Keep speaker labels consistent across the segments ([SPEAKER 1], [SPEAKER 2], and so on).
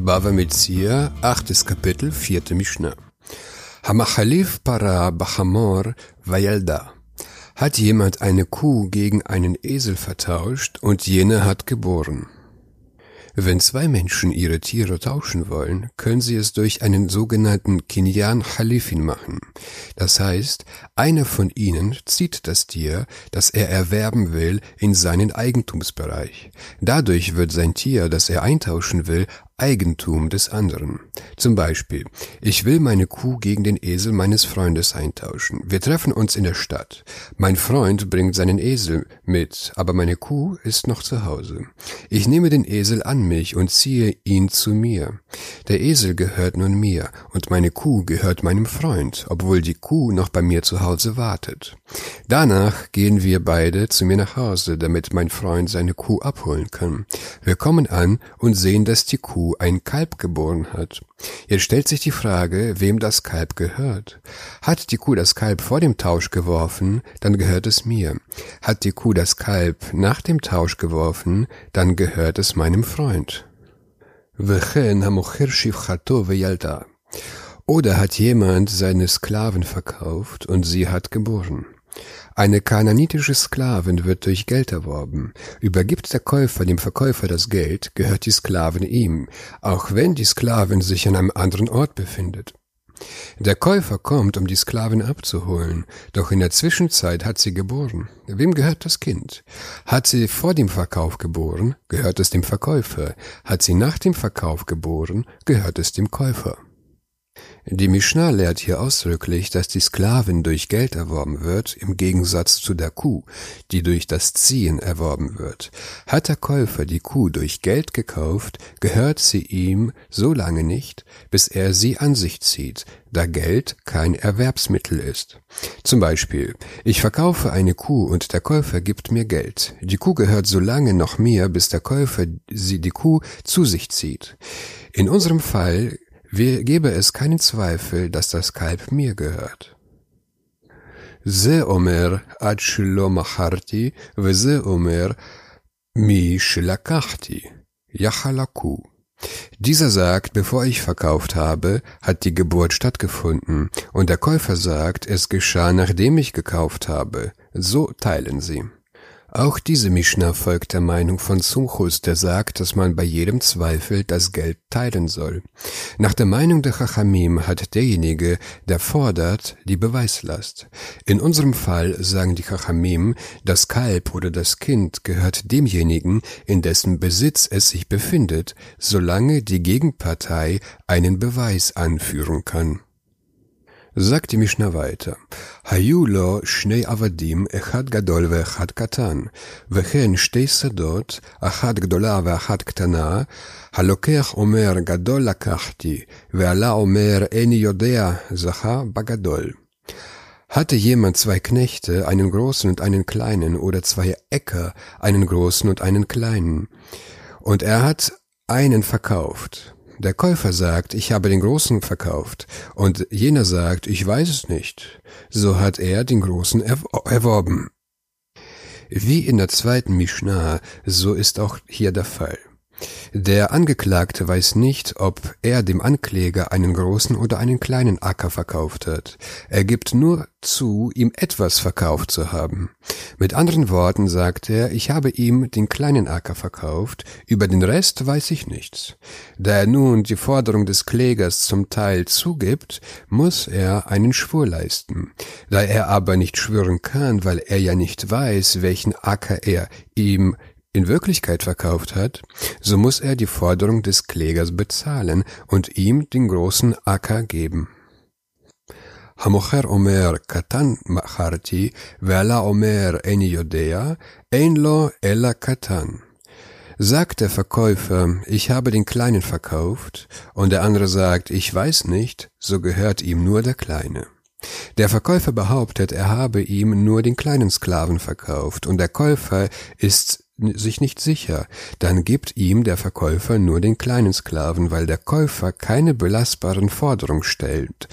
[SPEAKER 1] Bava Metzia, achtes Kapitel, vierte Mishnah. Hamachalif para Bachamor Vayalda. Hat jemand eine Kuh gegen einen Esel vertauscht und jene hat geboren. Wenn zwei Menschen ihre Tiere tauschen wollen, können sie es durch einen sogenannten Kinyan Halifin machen. Das heißt, einer von ihnen zieht das Tier, das er erwerben will, in seinen Eigentumsbereich. Dadurch wird sein Tier, das er eintauschen will, Eigentum des anderen. Zum Beispiel, ich will meine Kuh gegen den Esel meines Freundes eintauschen. Wir treffen uns in der Stadt. Mein Freund bringt seinen Esel mit, aber meine Kuh ist noch zu Hause. Ich nehme den Esel an mich und ziehe ihn zu mir. Der Esel gehört nun mir und meine Kuh gehört meinem Freund, obwohl die Kuh noch bei mir zu Hause wartet. Danach gehen wir beide zu mir nach Hause, damit mein Freund seine Kuh abholen kann. Wir kommen an und sehen, dass die Kuh ein Kalb geboren hat. Jetzt stellt sich die Frage, wem das Kalb gehört. Hat die Kuh das Kalb vor dem Tausch geworfen, dann gehört es mir. Hat die Kuh das Kalb nach dem Tausch geworfen, dann gehört es meinem Freund. Oder hat jemand seine Sklaven verkauft und sie hat geboren. Eine kananitische Sklavin wird durch Geld erworben. Übergibt der Käufer dem Verkäufer das Geld, gehört die Sklavin ihm, auch wenn die Sklavin sich an einem anderen Ort befindet. Der Käufer kommt, um die Sklavin abzuholen, doch in der Zwischenzeit hat sie geboren. Wem gehört das Kind? Hat sie vor dem Verkauf geboren, gehört es dem Verkäufer. Hat sie nach dem Verkauf geboren, gehört es dem Käufer. Die Mishnah lehrt hier ausdrücklich, dass die Sklavin durch Geld erworben wird, im Gegensatz zu der Kuh, die durch das Ziehen erworben wird. Hat der Käufer die Kuh durch Geld gekauft, gehört sie ihm so lange nicht, bis er sie an sich zieht, da Geld kein Erwerbsmittel ist. Zum Beispiel, ich verkaufe eine Kuh und der Käufer gibt mir Geld. Die Kuh gehört so lange noch mir, bis der Käufer sie die Kuh zu sich zieht. In unserem Fall wir gebe es keinen Zweifel, dass das Kalb mir gehört. זה אומר עד שלא מכרתי, וזה אומר מי שלקחתי, יחלקו. Dieser sagt, bevor ich verkauft habe, hat die Geburt stattgefunden, und der Käufer sagt, es geschah, nachdem ich gekauft habe. So teilen sie. Auch diese Mishnah folgt der Meinung von Sunchus, der sagt, dass man bei jedem Zweifel das Geld teilen soll. Nach der Meinung der Chachamim hat derjenige, der fordert, die Beweislast. In unserem Fall sagen die Chachamim, das Kalb oder das Kind gehört demjenigen, in dessen Besitz es sich befindet, solange die Gegenpartei einen Beweis anführen kann sagt die Mishnah weiter, היו לו שני עבדים, אחד גדול ואחד קטן, וכן שתי שדות, אחת גדולה ואחת קטנה, הלוקח אומר גדול לקחתי, ועלה אומר איני יודע, זכה בגדול. Hatte jemand zwei Knechte, einen großen und einen kleinen, oder zwei Äcker, einen großen und einen kleinen, und er hat einen verkauft, der Käufer sagt, ich habe den Großen verkauft, und jener sagt, ich weiß es nicht. So hat er den Großen erworben. Wie in der zweiten Mishnah, so ist auch hier der Fall. Der Angeklagte weiß nicht, ob er dem Ankläger einen großen oder einen kleinen Acker verkauft hat. Er gibt nur zu, ihm etwas verkauft zu haben. Mit anderen Worten sagt er, ich habe ihm den kleinen Acker verkauft, über den Rest weiß ich nichts. Da er nun die Forderung des Klägers zum Teil zugibt, muss er einen Schwur leisten. Da er aber nicht schwören kann, weil er ja nicht weiß, welchen Acker er ihm in Wirklichkeit verkauft hat, so muss er die Forderung des Klägers bezahlen und ihm den großen Acker geben. המוכר אומר, קטן מכרתי, ועלה אומר, איני יודע, אין לו אלא קטן. Sagt der Verkäufer, ich habe den Kleinen verkauft, und der andere sagt, ich weiß nicht, so gehört ihm nur der Kleine. Der Verkäufer behauptet, er habe ihm nur den kleinen Sklaven verkauft, und der Käufer ist sich nicht sicher, dann gibt ihm der Verkäufer nur den kleinen Sklaven, weil der Käufer keine belastbaren Forderungen stellt,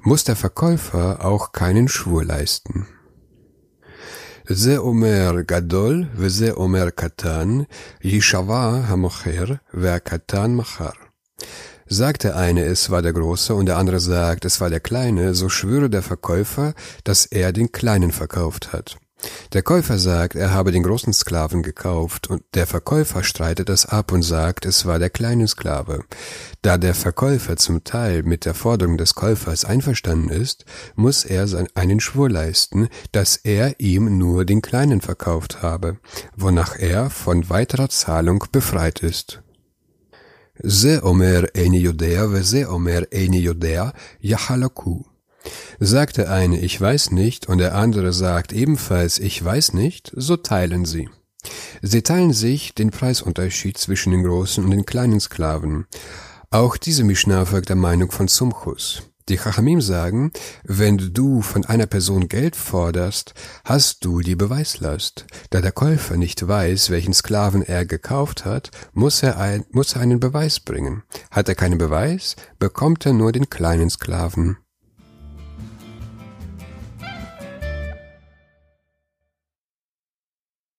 [SPEAKER 1] muss der Verkäufer auch keinen Schwur leisten. זה אומר גדול וזה אומר קטן, יישבע המוכר והקטן מכר. Sagt der eine, es war der Große, und der andere sagt, es war der Kleine, so schwöre der Verkäufer, dass er den Kleinen verkauft hat. Der Käufer sagt, er habe den großen Sklaven gekauft, und der Verkäufer streitet das ab und sagt, es war der kleine Sklave. Da der Verkäufer zum Teil mit der Forderung des Käufers einverstanden ist, muss er einen Schwur leisten, dass er ihm nur den kleinen verkauft habe, wonach er von weiterer Zahlung befreit ist. זה אומר איני יודע וזה אומר איני יודע, יחלקו. Sagt der eine, ich weiß nicht, und der andere sagt ebenfalls, ich weiß nicht, so teilen sie. Sie teilen sich den Preisunterschied zwischen den großen und den kleinen Sklaven. Auch diese Mishnah folgt der Meinung von Sumchus. Die Chachamim sagen, wenn du von einer Person Geld forderst, hast du die Beweislast. Da der Käufer nicht weiß, welchen Sklaven er gekauft hat, muss er, ein, muss er einen Beweis bringen. Hat er keinen Beweis, bekommt er nur den kleinen Sklaven.